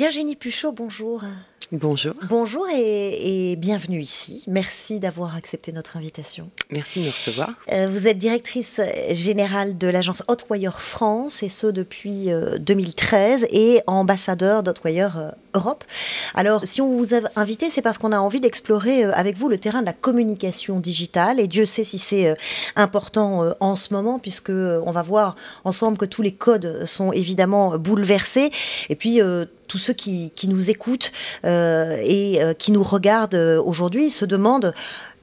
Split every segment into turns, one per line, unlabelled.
Virginie Puchot, bonjour.
Bonjour.
Bonjour et, bienvenue ici. Merci d'avoir accepté notre invitation.
Merci de nous recevoir.
Euh, vous êtes directrice générale de l'agence Hotwire France et ce depuis 2013 euh, et ambassadeur d'Hotwire euh, Europe. Alors, si on vous a invité, c'est parce qu'on a envie d'explorer avec vous le terrain de la communication digitale et Dieu sait si c'est important en ce moment puisque on va voir ensemble que tous les codes sont évidemment bouleversés et puis tous ceux qui, nous écoutent euh, et euh, qui nous regardent euh, aujourd'hui se demandent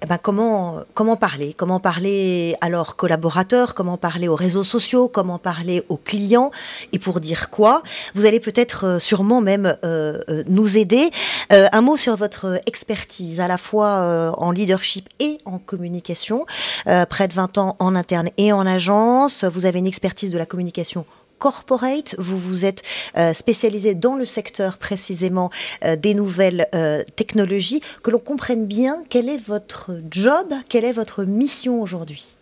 eh ben, comment, comment parler, comment parler à leurs collaborateurs, comment parler aux réseaux sociaux, comment parler aux clients? Et pour dire quoi? Vous allez peut-être sûrement même nous aider. un mot sur votre expertise, à la fois en leadership et en communication. près de 20 ans en interne et en agence. Vous avez une expertise de la communication corporate. Vous vous êtes euh, spécialisé dans le secteur précisément euh, des nouvelles euh, technologies. Que l'on comprenne bien quel est votre job, quelle est votre mission aujourd'hui.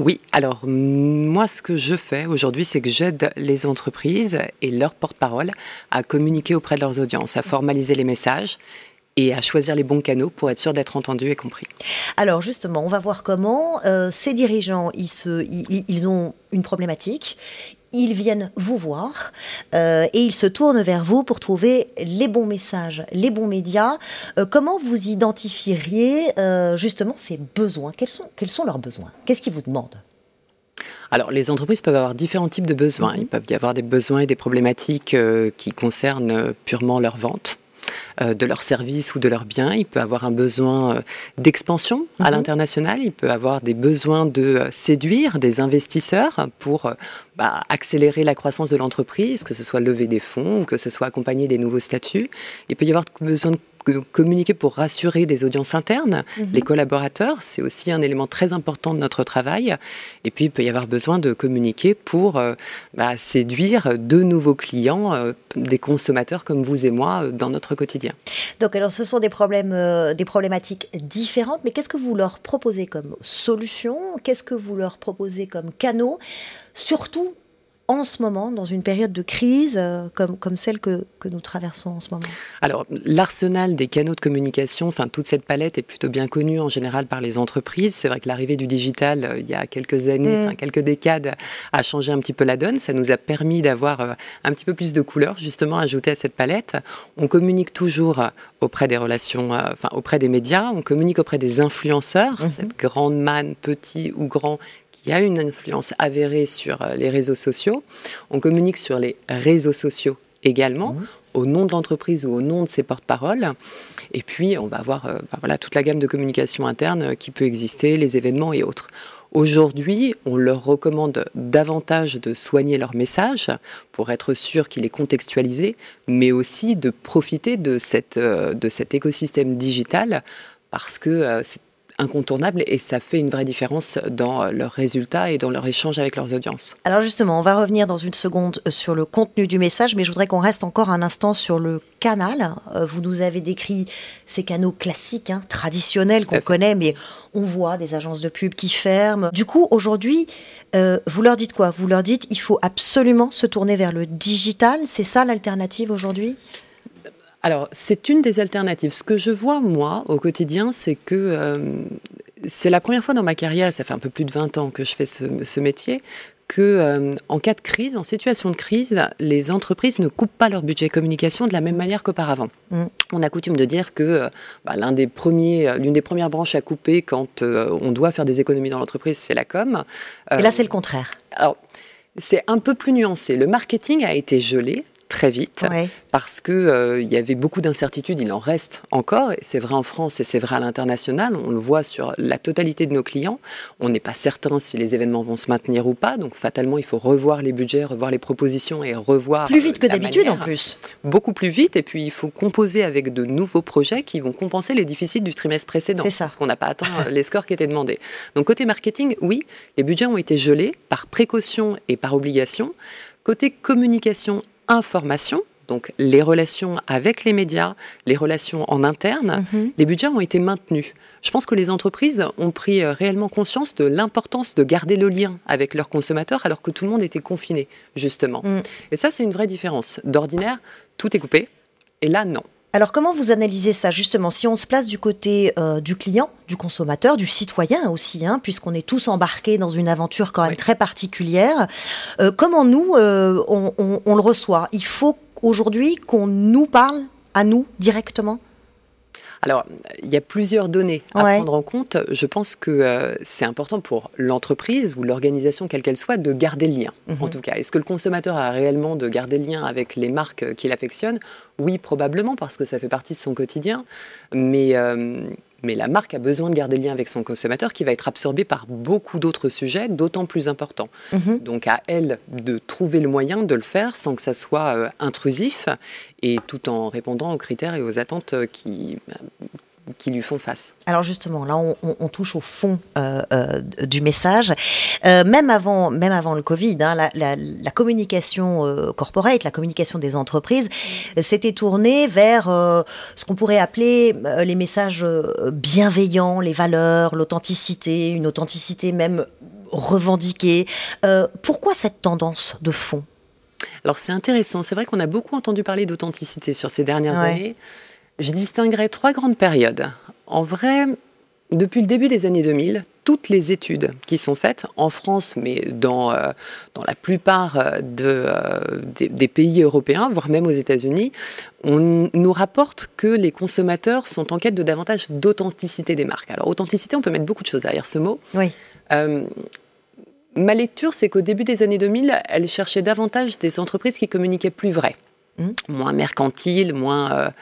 Oui, alors moi ce que je fais aujourd'hui, c'est que j'aide les entreprises et leurs porte-parole à communiquer auprès de leurs audiences, à formaliser les messages et à choisir les bons canaux pour être sûr d'être entendu et compris.
Alors justement, on va voir comment ces dirigeants, ils, se, ils ont une problématique, ils viennent vous voir euh, et ils se tournent vers vous pour trouver les bons messages, les bons médias. Euh, comment vous identifieriez euh, justement ces besoins? Quels sont, quels sont leurs besoins? Qu'est-ce qu'ils vous demandent?
Alors, les entreprises peuvent avoir différents types de besoins. Mhm. Il peut y avoir des besoins et des problématiques qui concernent purement leur vente. Euh, de leurs services ou de leurs biens. Il peut avoir un besoin euh, d'expansion à mhm. l'international. Il peut avoir des besoins de euh, séduire des investisseurs pour bah, accélérer la croissance de l'entreprise, que ce soit lever des fonds ou que ce soit accompagner des nouveaux statuts. Il peut y avoir besoin de communiquer pour rassurer des audiences internes, mhm. les collaborateurs, c'est aussi un élément très important de notre travail. Et puis, il peut y avoir besoin de communiquer pour euh, bah, séduire de nouveaux clients, euh, des consommateurs comme vous et moi, euh, dans notre quotidien.
Donc, alors, ce sont des problèmes, des problématiques différentes, mais qu'est-ce que vous leur proposez comme solution? Qu'est-ce que vous leur proposez comme canaux? Surtout en ce moment, dans une période de crise euh, comme, comme celle que, que, nous traversons en ce moment
Alors, l'arsenal des canaux de communication, enfin, toute cette palette est plutôt bien connue en général par les entreprises. C'est vrai que l'arrivée du digital, euh, il y a quelques années, mm. quelques décades, a changé un petit peu la donne. Ça nous a permis d'avoir euh, un petit peu plus de couleurs, justement, ajoutées à cette palette. On communique toujours auprès des relations, enfin, auprès des médias, on communique auprès des influenceurs, mm-hmm. cette grande manne, petit ou grand, qui a une influence avérée sur euh, les réseaux sociaux. On communique sur les réseaux sociaux également. Mmh. au nom de l'entreprise ou au nom de ses porte-paroles. Et puis, on va avoir euh, bah voilà, toute la gamme de communication interne euh, qui peut exister, les événements et autres. Aujourd'hui, on leur recommande davantage de soigner leur message pour être sûr qu'il est contextualisé, mais aussi de profiter de, cette, de cet écosystème digital parce que c'est incontournable et ça fait une vraie différence dans leurs résultats et dans leur échange avec leurs audiences.
Alors justement, on va revenir dans une seconde euh, sur le contenu du message, mais je voudrais qu'on reste encore un instant sur le canal. Euh, vous nous avez décrit ces canaux classiques, hein, traditionnels qu'on connaît, mais on voit des agences de pub qui ferment. Du coup, aujourd'hui, euh, vous leur dites quoi? Vous leur dites il faut absolument se tourner vers le digital. C'est ça l'alternative aujourd'hui?
Alors, c'est une des alternatives. Ce que je vois, moi, au quotidien, c'est que euh, c'est la première fois dans ma carrière, ça fait un peu plus de 20 ans que je fais ce, métier, que euh, en cas de crise, en situation de crise, les entreprises ne coupent pas leur budget communication de la même manière qu'auparavant. Mm. On a coutume de dire que euh, bah, l'un des premiers, l'une des premières branches à couper quand on doit faire des économies dans l'entreprise, c'est la com.
Et là, c'est le contraire.
Alors, c'est un peu plus nuancé. Le marketing a été gelé très vite parce que euh, il y avait beaucoup d'incertitudes. Il en reste encore. C'est vrai en France et c'est vrai à l'international. On le voit sur la totalité de nos clients. On n'est pas certain si les événements vont se maintenir ou pas. Donc fatalement, il faut revoir les budgets, revoir les propositions et revoir
plus vite que d'habitude en plus.
Beaucoup plus vite. Et puis il faut composer avec de nouveaux projets qui vont compenser les déficits du trimestre précédent. Ça. Parce qu'on n'a pas atteint euh, les scores qui étaient demandés. Donc côté marketing, oui, les budgets ont été gelés par précaution et par obligation. Côté communication information, donc les relations avec les médias, les relations en interne, mhm. les budgets ont été maintenus. Je pense que les entreprises ont pris euh, réellement conscience de l'importance de garder le lien avec leurs consommateurs alors que tout le monde était confiné, justement. Mm. Et ça, c'est une vraie différence. D'ordinaire, tout est coupé. Et là, non.
Alors comment vous analysez ça justement Si on se place du côté euh, du client, du consommateur, du citoyen aussi, hein, puisqu'on est tous embarqués dans une aventure quand même très particulière, euh, comment nous, on, on le reçoit? Il faut aujourd'hui qu'on nous parle à nous directement?
Alors, il y a plusieurs données à prendre en compte. Je pense que euh, c'est important pour l'entreprise ou l'organisation, quelle qu'elle soit, de garder le lien. Mhm. En tout cas, est-ce que le consommateur a réellement de garder le lien avec les marques qu'il affectionne? Oui, probablement, parce que ça fait partie de son quotidien. Mais euh, mais la marque a besoin de garder le lien avec son consommateur qui va être absorbé par beaucoup d'autres sujets, d'autant plus importants. Mhm. Donc à elle de trouver le moyen de le faire sans que ça soit euh, intrusif et tout en répondant aux critères et aux attentes qui, qui lui font face.
Alors justement, là, on, touche au fond euh, euh, du message. Euh, même, avant, même avant le Covid, hein, la, communication corporate, la communication des entreprises, s'était tournée vers ce qu'on pourrait appeler les messages bienveillants, les valeurs, l'authenticité, une authenticité même revendiquée. pourquoi cette tendance de fond?
Alors c'est intéressant, c'est vrai qu'on a beaucoup entendu parler d'authenticité sur ces dernières années. Je distinguerai trois grandes périodes. En vrai, depuis le début des années 2000, toutes les études qui sont faites en France, mais dans, euh, dans la plupart euh, de, euh, des, pays européens, voire même aux États-Unis, on nous rapporte que les consommateurs sont en quête de davantage d'authenticité des marques. Alors, authenticité, on peut mettre beaucoup de choses derrière ce mot.
Oui.
ma lecture, c'est qu'au début des années 2000, elle cherchait davantage des entreprises qui communiquaient plus vrai, mmh. moins mercantile, moins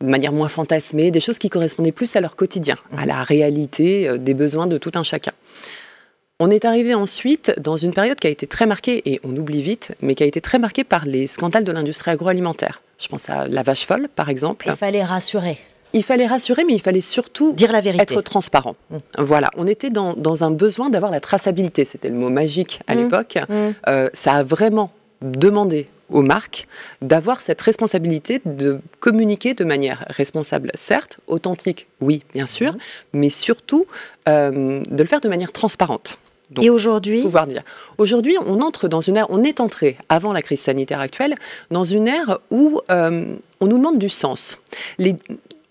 de manière moins fantasmée, des choses qui correspondaient plus à leur quotidien, à la réalité euh, des besoins de tout un chacun. On est arrivé ensuite dans une période qui a été très marquée, et on oublie vite, mais qui a été très marquée par les scandales de l'industrie agroalimentaire. Je pense à la vache folle, par exemple.
Il fallait rassurer.
Il fallait rassurer, mais il fallait surtout
dire la vérité,
être transparent. Mm. Voilà, on était dans, un besoin d'avoir la traçabilité. C'était le mot magique à mm. l'époque. Mm. Euh, ça a vraiment demandé aux marques d'avoir cette responsabilité de communiquer de manière responsable, certes, authentique, oui, bien sûr, mhm. mais surtout euh, de le faire de manière transparente.
Et aujourd'hui
Pouvoir dire. Aujourd'hui, on entre dans une ère, on est entré, avant la crise sanitaire actuelle, dans une ère où euh, on nous demande du sens. Les,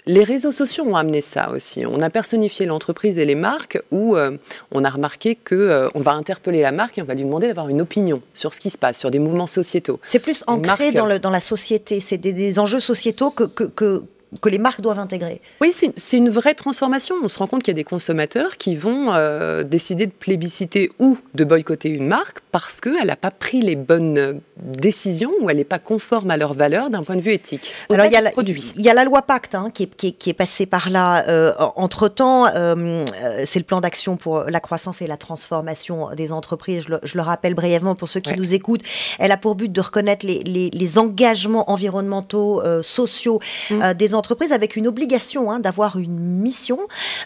les réseaux sociaux ont amené ça aussi. On a personnifié l'entreprise et les marques où euh, on a remarqué que euh, on va interpeller la marque et on va lui demander d'avoir une opinion sur ce qui se passe, sur des mouvements sociétaux.
C'est plus ancré dans, le, dans, la société. C'est des, enjeux sociétaux que, que que les marques doivent intégrer.
Oui, c'est une vraie transformation. On se rend compte qu'il y a des consommateurs qui vont euh, décider de plébisciter ou de boycotter une marque parce qu'elle n'a pas pris les bonnes décisions ou elle n'est pas conforme à leurs valeurs d'un point de vue éthique.
Alors il y, a la, il y, a la loi Pacte hein, qui, est, qui, est, passée par là. Euh, entre-temps, euh, c'est le plan d'action pour la croissance et la transformation des entreprises. Je le, rappelle brièvement pour ceux qui nous écoutent. Elle a pour but de reconnaître les, les, engagements environnementaux, sociaux mmh. des entreprises entreprise avec une obligation hein, d'avoir une mission.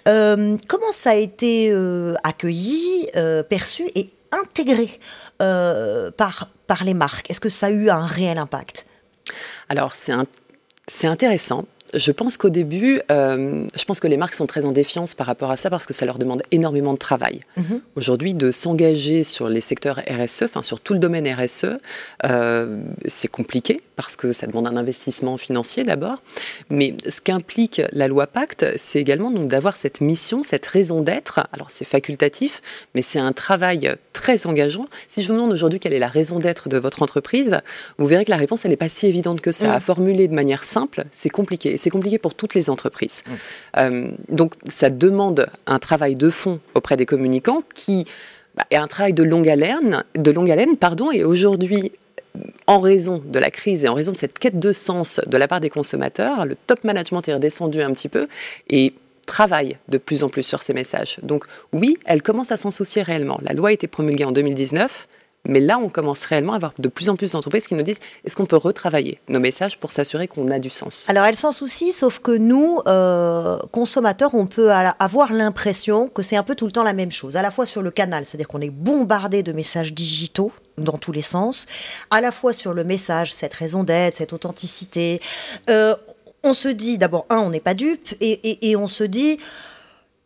Euh, comment ça a été euh, accueilli, euh, perçu et intégré par, par les marques? Est-ce que ça a eu un réel impact?
Alors, c'est intéressant je pense qu'au début, euh, je pense que les marques sont très en défiance par rapport à ça parce que ça leur demande énormément de travail. Mhm. Aujourd'hui, de s'engager sur les secteurs RSE, enfin sur tout le domaine RSE, euh, c'est compliqué parce que ça demande un investissement financier d'abord. Mais ce qu'implique la loi Pacte, c'est également donc d'avoir cette mission, cette raison d'être. Alors c'est facultatif, mais c'est un travail très engageant. Si je vous demande aujourd'hui quelle est la raison d'être de votre entreprise, vous verrez que la réponse elle n'est pas si évidente que ça. Mm. À formuler de manière simple, c'est compliqué c'est compliqué pour toutes les entreprises. Mmh. Euh, donc ça demande un travail de fond auprès des communicants qui bah, est un travail de longue haleine, de longue haleine pardon, et aujourd'hui en raison de la crise et en raison de cette quête de sens de la part des consommateurs, le top management est redescendu un petit peu et travaille de plus en plus sur ces messages. Donc oui, elle commence à s'en soucier réellement. La loi a été promulguée en 2019, Mais là, on commence réellement à avoir de plus en plus d'entreprises qui nous disent est-ce qu'on peut retravailler? Nos messages pour s'assurer qu'on a du sens
Alors, elles s'en soucient, sauf que nous, euh, consommateurs, on peut avoir l'impression que c'est un peu tout le temps la même chose. À la fois sur le canal, c'est-à-dire qu'on est bombardé de messages digitaux dans tous les sens, à la fois sur le message, cette raison d'être, cette authenticité. Euh, on se dit d'abord, un, on n'est pas dupe, et, et on se dit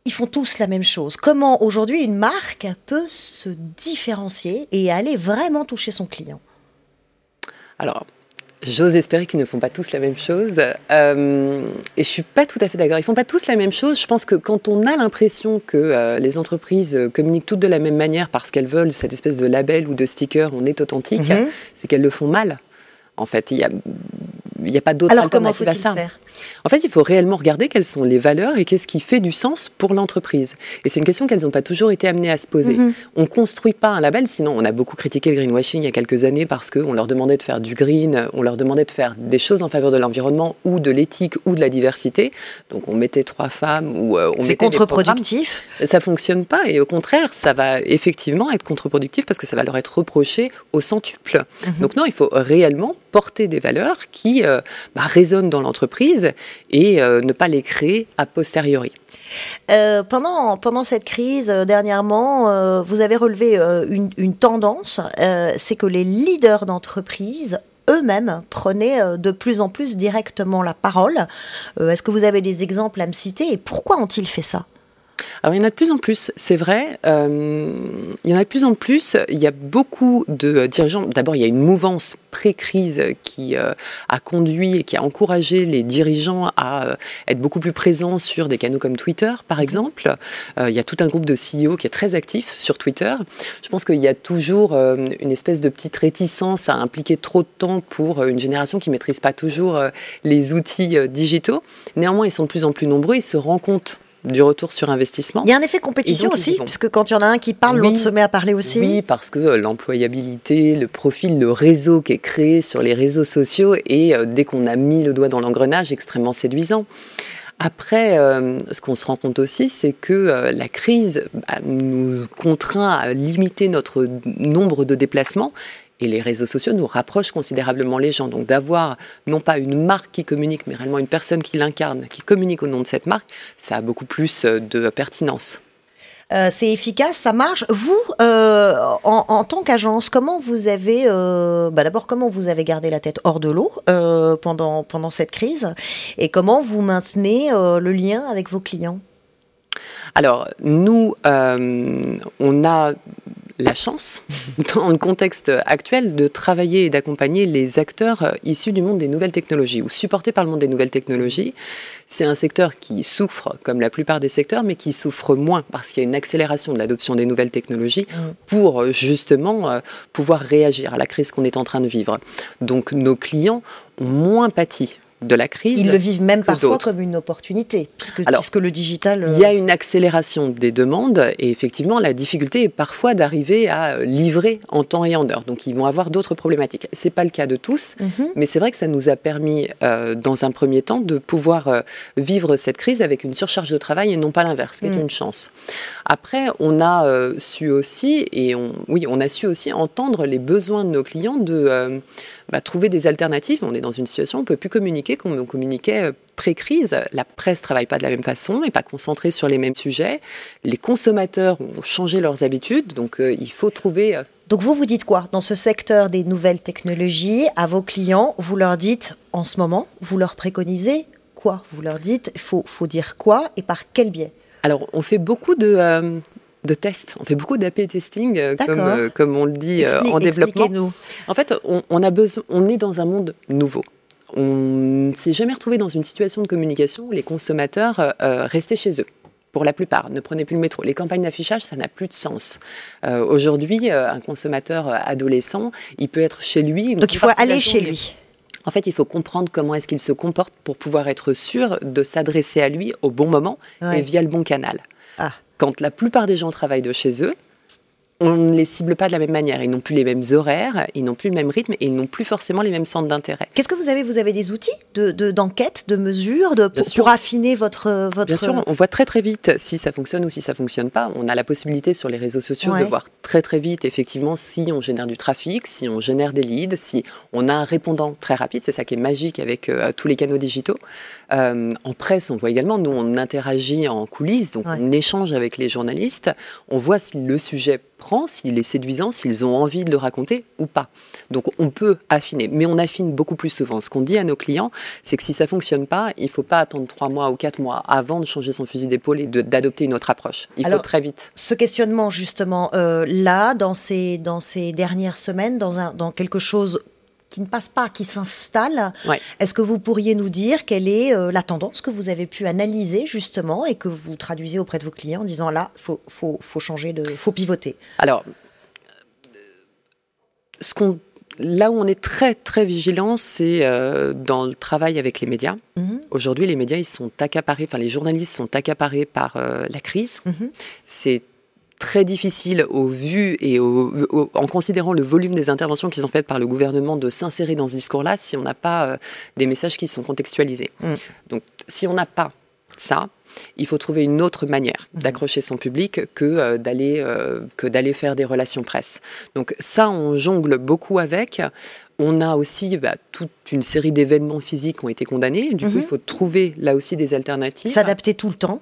ils font tous la même chose. Comment aujourd'hui une marque peut se différencier et aller vraiment toucher son client?
Alors, J'ose espérer qu'ils ne font pas tous la même chose. Euh, et je suis pas tout à fait d'accord. Ils font pas tous la même chose. Je pense que quand on a l'impression que euh, les entreprises communiquent toutes de la même manière parce qu'elles veulent cette espèce de label ou de sticker, on est authentique, mhm. c'est qu'elles le font mal. En fait, il y a, n'y a pas d'autre alternative à ça. Faire? En fait, il faut réellement regarder quelles sont les valeurs et qu'est-ce qui fait du sens pour l'entreprise. Et c'est une question qu'elles n'ont pas toujours été amenées à se poser. Mhm. On ne construit pas un label, sinon on a beaucoup critiqué le greenwashing il y a quelques années parce qu'on leur demandait de faire du green, on leur demandait de faire des choses en faveur de l'environnement ou de l'éthique ou de la diversité. Donc on mettait trois femmes ou euh, on
C'est contre-productif?
Ça fonctionne pas et au contraire, ça va effectivement être contre-productif parce que ça va leur être reproché au centuple. Mhm. Donc non, il faut réellement porter des valeurs qui euh, bah, résonnent dans l'entreprise et euh, ne pas les créer a posteriori.
Euh, pendant, pendant cette crise, dernièrement, vous avez relevé une, une, tendance, c'est que les leaders d'entreprise eux-mêmes prenaient de plus en plus directement la parole. Est-ce que vous avez des exemples à me citer et pourquoi ont-ils fait ça?
Alors il y en a de plus en plus, c'est vrai. Euh, il y en a de plus en plus. Il y a beaucoup de dirigeants. D'abord, il y a une mouvance pré-crise qui euh, a conduit et qui a encouragé les dirigeants à euh, être beaucoup plus présents sur des canaux comme Twitter, par exemple. il y a tout un groupe de CEO qui est très actif sur Twitter. Je pense qu'il y a toujours une espèce de petite réticence à impliquer trop de temps pour une génération qui maîtrise pas toujours les outils digitaux. Néanmoins, ils sont de plus en plus nombreux. Ils se rendent compte du retour sur investissement.
Il y a un effet compétition aussi, puisque quand il y en a un qui parle, l'autre se met à parler aussi.
Oui, parce que euh, l'employabilité, le profil, le réseau qui est créé sur les réseaux sociaux est, euh, dès qu'on a mis le doigt dans l'engrenage, extrêmement séduisant. Après, euh, ce qu'on se rend compte aussi, c'est que la crise bah, nous contraint à limiter notre nombre de déplacements et les réseaux sociaux nous rapprochent considérablement les gens. Donc d'avoir non pas une marque qui communique, mais réellement une personne qui l'incarne, qui communique au nom de cette marque, ça a beaucoup plus euh, de pertinence.
Euh, c'est efficace, ça marche. Vous, euh, en, tant qu'agence, comment vous avez, bah d'abord, comment vous avez gardé la tête hors de l'eau pendant, pendant cette crise? Et comment vous maintenez le lien avec vos clients?
Alors, nous, on a la chance, dans le contexte actuel, de travailler et d'accompagner les acteurs issus du monde des nouvelles technologies ou supportés par le monde des nouvelles technologies. C'est un secteur qui souffre, comme la plupart des secteurs, mais qui souffre moins parce qu'il y a une accélération de l'adoption des nouvelles technologies mm. pour justement euh, pouvoir réagir à la crise qu'on est en train de vivre. Donc nos clients ont moins pâti de la crise.
Ils le vivent même parfois comme une opportunité, puisque, puisque le digital.
Il y a euh, une accélération des demandes et effectivement, la difficulté est parfois d'arriver à euh, livrer en temps et en heure. Donc, ils vont avoir d'autres problématiques. C'est pas le cas de tous, mhm. mais c'est vrai que ça nous a permis, euh, dans un premier temps, de pouvoir vivre cette crise avec une surcharge de travail et non pas l'inverse, qui est mhm. une chance. Après, on a su aussi, et on, oui, on a su aussi entendre les besoins de nos clients de bah, trouver des alternatives. On est dans une situation où on ne peut plus communiquer comme on communiquait euh, pré-crise. La presse travaille pas de la même façon, n'est pas concentrée sur les mêmes sujets. Les consommateurs ont changé leurs habitudes, donc euh, il faut trouver... Euh,
donc vous vous dites quoi dans ce secteur des nouvelles technologies à vos clients? Vous leur dites en ce moment, vous leur préconisez quoi? Vous leur dites il faut, faut dire quoi et par quel biais?
Alors, on fait beaucoup de, de tests. On fait beaucoup d'AP testing, euh, comme, euh, comme on le dit euh, en développement. En fait, on, a besoin, on est dans un monde nouveau. On ne s'est jamais retrouvé dans une situation de communication où les consommateurs restaient chez eux pour la plupart. Ne prenez plus le métro. Les campagnes d'affichage, ça n'a plus de sens. Aujourd'hui, un consommateur adolescent, il peut être chez lui.
Donc il faut aller chez lui.
En fait, il faut comprendre comment est-ce qu'il se comporte pour pouvoir être sûr de s'adresser à lui au bon moment et via le bon canal. Quand la plupart des gens travaillent de chez eux, on ne les cible pas de la même manière. Ils n'ont plus les mêmes horaires, ils n'ont plus le même rythme et ils n'ont plus forcément les mêmes centres d'intérêt.
Qu'est-ce que vous avez? Vous avez des outils d'enquête, de, de, mesure, de, pour, affiner votre, votre...
Bien sûr, on voit très très vite si ça fonctionne ou si ça fonctionne pas. On a la possibilité sur les réseaux sociaux de voir très très vite effectivement si on génère du trafic, si on génère des leads, si on a un répondant très rapide. C'est ça qui est magique avec euh, tous les canaux digitaux. Euh, en presse, on voit également, nous on interagit en coulisses, donc on échange avec les journalistes. On voit si le sujet prend, s'il est séduisant, s'ils ont envie de le raconter ou pas. Donc on peut affiner, mais on affine beaucoup plus souvent. Ce qu'on dit à nos clients, c'est que si ça fonctionne pas, il faut pas attendre trois mois ou quatre mois avant de changer son fusil d'épaule et d'adopter une autre approche. Il faut très vite.
Ce questionnement justement euh, là, dans ces dans ces dernières semaines, dans un dans quelque chose qui ne passe pas, qui s'installe. Est-ce que vous pourriez nous dire quelle est euh, la tendance que vous avez pu analyser justement et que vous traduisez auprès de vos clients en disant là, faut, faut, faut changer de, faut pivoter?
Alors, ce qu'on là où on est très très vigilant, c'est euh, dans le travail avec les médias. Mhm. Aujourd'hui, les médias, ils sont accaparés, enfin les journalistes sont accaparés par euh, la crise. Mhm. C'est très difficile au vu et en considérant le volume des interventions qui sont faites par le gouvernement de s'insérer dans ce discours-là si on n'a pas euh, des messages qui sont contextualisés. Mm. Donc si on n'a pas ça, il faut trouver une autre manière mm. d'accrocher son public que euh, d'aller euh, que d'aller faire des relations presse. Donc ça, on jongle beaucoup avec. On a aussi bah, toute une série d'événements physiques qui ont été condamnés. Du coup, il mm-hmm. faut trouver là aussi des alternatives.
S'adapter tout le temps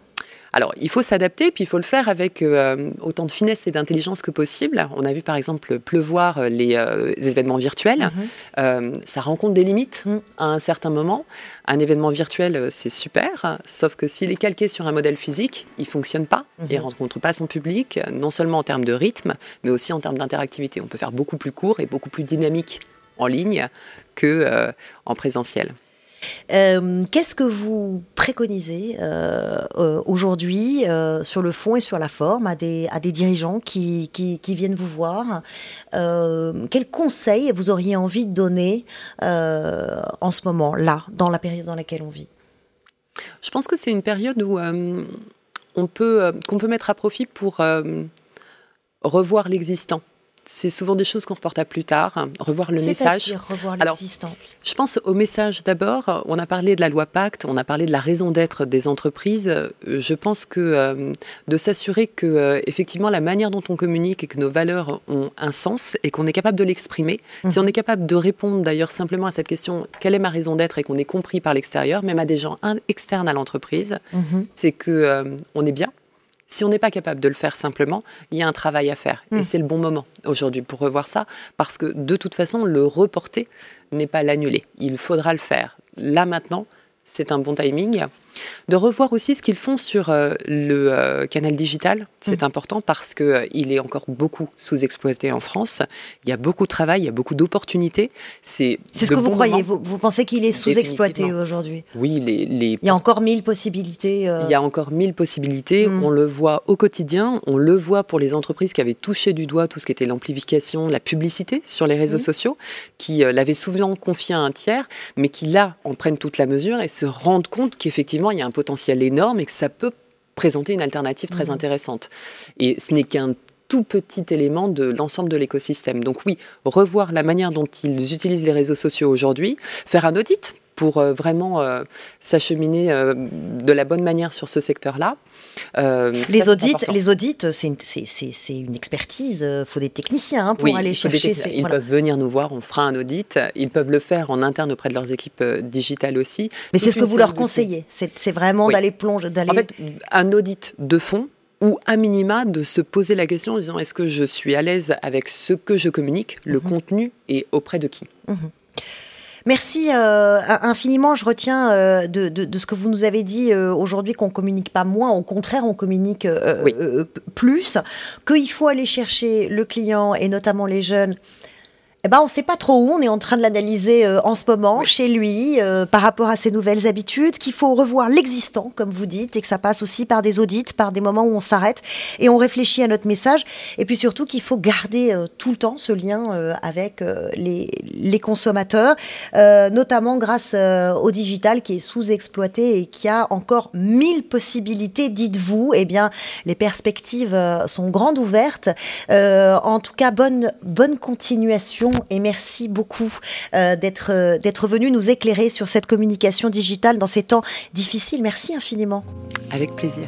alors, il faut s'adapter, puis il faut le faire avec euh, autant de finesse et d'intelligence que possible. On a vu par exemple pleuvoir euh, les, euh, événements virtuels. Mhm. ça rencontre des limites mhm. à un certain moment. Un événement virtuel, c'est super, sauf que s'il est calqué sur un modèle physique, il fonctionne pas mhm. et rencontre pas son public, non seulement en termes de rythme, mais aussi en termes d'interactivité. On peut faire beaucoup plus court et beaucoup plus dynamique en ligne que en présentiel.
Euh, qu'est-ce que vous préconisez euh, euh, aujourd'hui sur le fond et sur la forme à des, à des dirigeants qui, qui, viennent vous voir Quels conseils vous auriez envie de donner en ce moment-là, dans la période dans laquelle on vit?
Je pense que c'est une période où on peut, qu'on peut mettre à profit pour revoir l'existant c'est souvent des choses qu'on reporte à plus tard. Revoir le message.
revoir l'existant.
Je pense au message d'abord. On a parlé de la loi Pacte, on a parlé de la raison d'être des entreprises. Je pense que euh, de s'assurer que euh, effectivement la manière dont on communique et que nos valeurs ont un sens et qu'on est capable de l'exprimer. Si mhm. on est capable de répondre d'ailleurs simplement à cette question quelle est ma raison d'être et qu'on est compris par l'extérieur, même à des gens externes à l'entreprise, mhm. c'est que euh, on est bien si on n'est pas capable de le faire simplement, il y a un travail à faire. Et hmm. c'est le bon moment aujourd'hui pour revoir ça, parce que de toute façon, le reporter n'est pas l'annuler. Il faudra le faire là maintenant c'est un bon timing. De revoir aussi ce qu'ils font sur euh, le euh, canal digital, c'est mm. important parce qu'il euh, il est encore beaucoup sous-exploité en France. Il y a beaucoup de travail, il y a beaucoup d'opportunités.
C'est ce que vous croyez. Vous, pensez qu'il est sous-exploité aujourd'hui?
Oui, les,
il y a encore mille possibilités.
Il y a encore mille possibilités. Mm. On le voit au quotidien. On le voit pour les entreprises qui avaient touché du doigt tout ce qui était l'amplification, la publicité sur les réseaux mm. sociaux, qui l'avaient souvent confié à un tiers, mais qui là en prennent toute la mesure et se rendent compte qu'effectivement, il y a un potentiel énorme et que ça peut présenter une alternative très mmh. intéressante. Et ce n'est qu'un tout petit élément de l'ensemble de l'écosystème. Donc oui, revoir la manière dont ils utilisent les réseaux sociaux aujourd'hui, faire un audit pour euh, vraiment euh, s'acheminer euh, de la bonne manière sur ce secteur-là.
Les, audits, les audits, c'est une, une, expertise. Il faut des techniciens hein, pour aller chercher. Ces,
ils peuvent venir nous voir, on fera un audit. Ils peuvent le faire en interne auprès de leurs équipes digitales aussi.
Mais c'est ce que vous leur conseillez. C'est vraiment d'aller plonger.
En fait, un audit de fond ou à minima de se poser la question en disant est-ce que je suis à l'aise avec ce que je communique, le mhm. contenu et auprès de qui? Mhm.
Merci euh, infiniment. Je retiens euh, de, ce que vous nous avez dit euh, aujourd'hui qu'on communique pas moins, au contraire, on communique plus, qu'il faut aller chercher le client et notamment les jeunes eh ben, on ne sait pas trop où. On est en train de l'analyser euh, en ce moment chez lui euh, par rapport à ses nouvelles habitudes, qu'il faut revoir l'existant, comme vous dites, et que ça passe aussi par des audits, par des moments où on s'arrête et on réfléchit à notre message. Et puis surtout qu'il faut garder euh, tout le temps ce lien avec les, les, consommateurs, notamment grâce au digital qui est sous-exploité et qui a encore mille possibilités, dites-vous. Eh bien, les perspectives sont grandes ouvertes. en tout cas, bonne, bonne continuation et merci beaucoup euh, d'être euh, d'être venu nous éclairer sur cette communication digitale dans ces temps difficiles. Merci infiniment.
Avec plaisir.